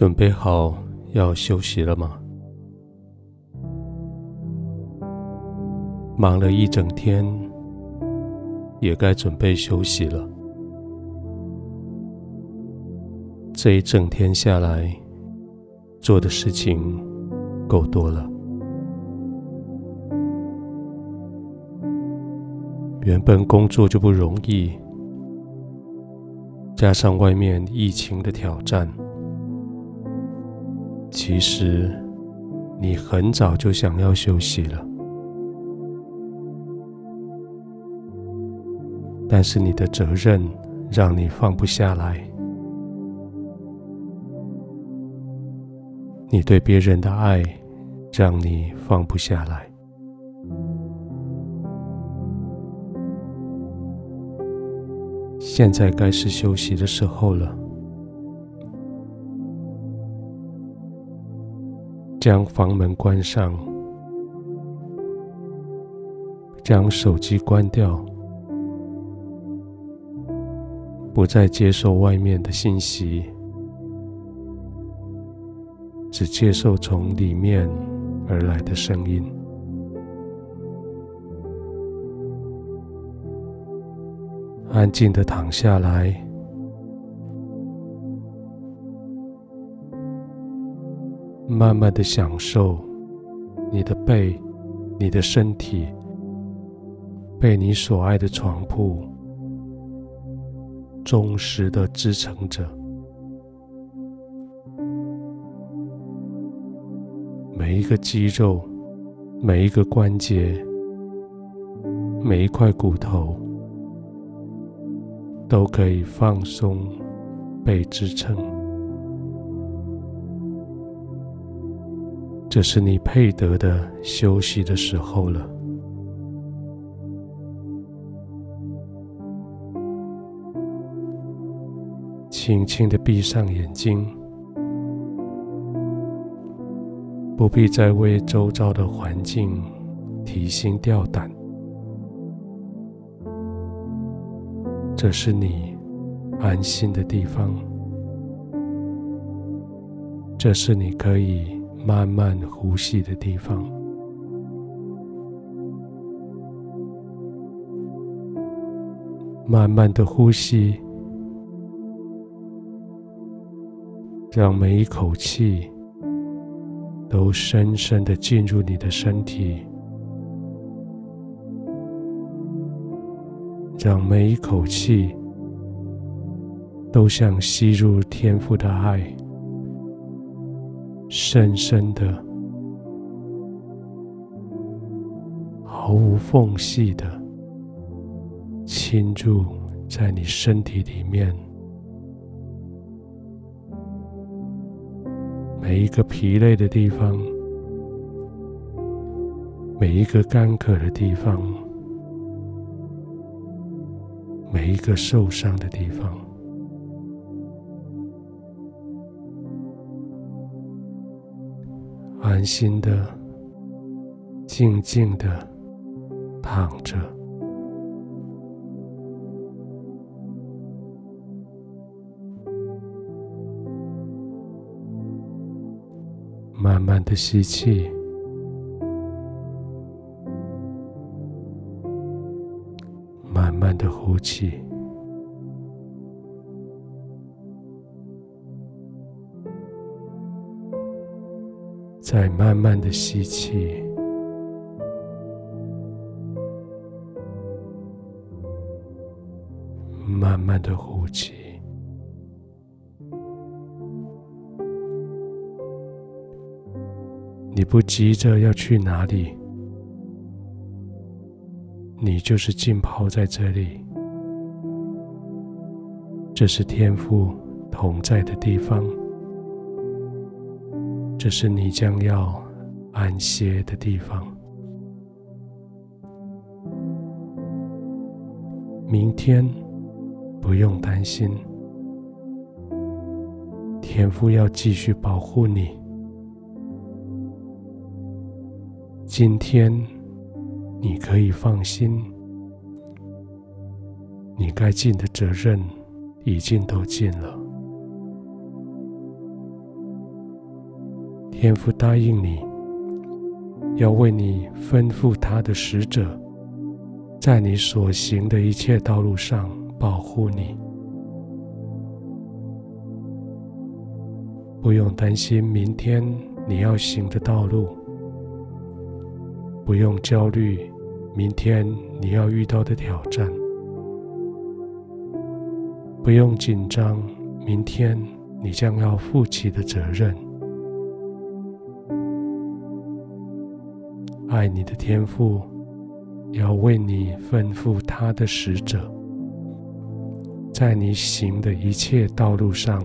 准备好要休息了吗？忙了一整天，也该准备休息了。这一整天下来，做的事情够多了。原本工作就不容易，加上外面疫情的挑战。其实，你很早就想要休息了，但是你的责任让你放不下来，你对别人的爱让你放不下来。现在该是休息的时候了。将房门关上，将手机关掉，不再接受外面的信息，只接受从里面而来的声音。安静的躺下来。慢慢的享受你的背，你的身体被你所爱的床铺忠实的支撑着，每一个肌肉，每一个关节，每一块骨头都可以放松被支撑。这是你配得的休息的时候了。轻轻的闭上眼睛，不必再为周遭的环境提心吊胆。这是你安心的地方，这是你可以。慢慢呼吸的地方，慢慢的呼吸，让每一口气都深深的进入你的身体，让每一口气都像吸入天赋的爱。深深的、毫无缝隙的侵入在你身体里面，每一个疲累的地方，每一个干渴的地方，每一个受伤的地方。安心的、静静的躺着，慢慢的吸气，慢慢的呼气。再慢慢的吸气，慢慢的呼气。你不急着要去哪里，你就是浸泡在这里。这是天赋同在的地方。这是你将要安歇的地方。明天不用担心，天父要继续保护你。今天你可以放心，你该尽的责任已经都尽了。天父答应你，要为你吩咐他的使者，在你所行的一切道路上保护你，不用担心明天你要行的道路，不用焦虑明天你要遇到的挑战，不用紧张明天你将要负起的责任。爱你的天父要为你吩咐他的使者，在你行的一切道路上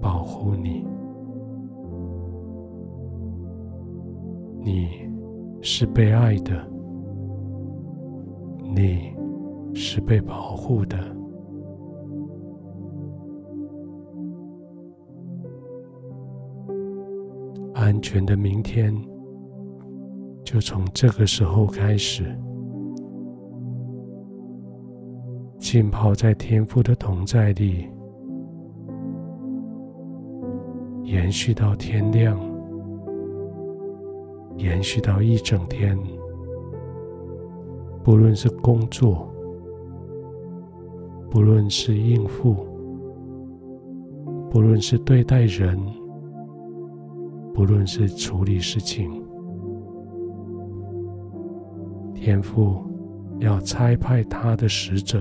保护你。你是被爱的，你是被保护的。安全的明天。就从这个时候开始，浸泡在天父的同在里，延续到天亮，延续到一整天。不论是工作，不论是应付，不论是对待人，不论是处理事情。天父要差派他的使者，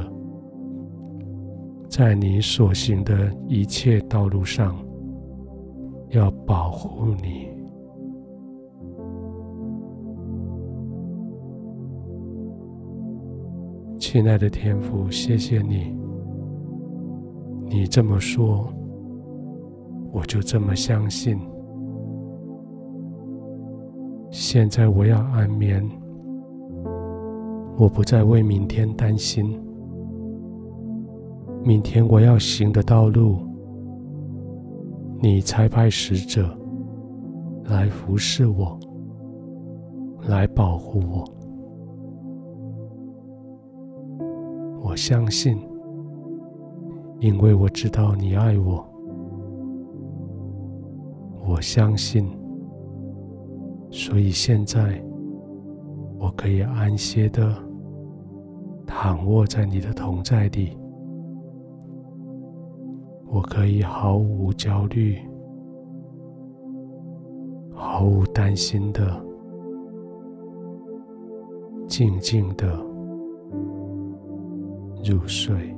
在你所行的一切道路上，要保护你。亲爱的天父，谢谢你，你这么说，我就这么相信。现在我要安眠。我不再为明天担心，明天我要行的道路，你差派使者来服侍我，来保护我。我相信，因为我知道你爱我。我相信，所以现在我可以安歇的。躺卧在你的同在里，我可以毫无焦虑、毫无担心的静静的入睡。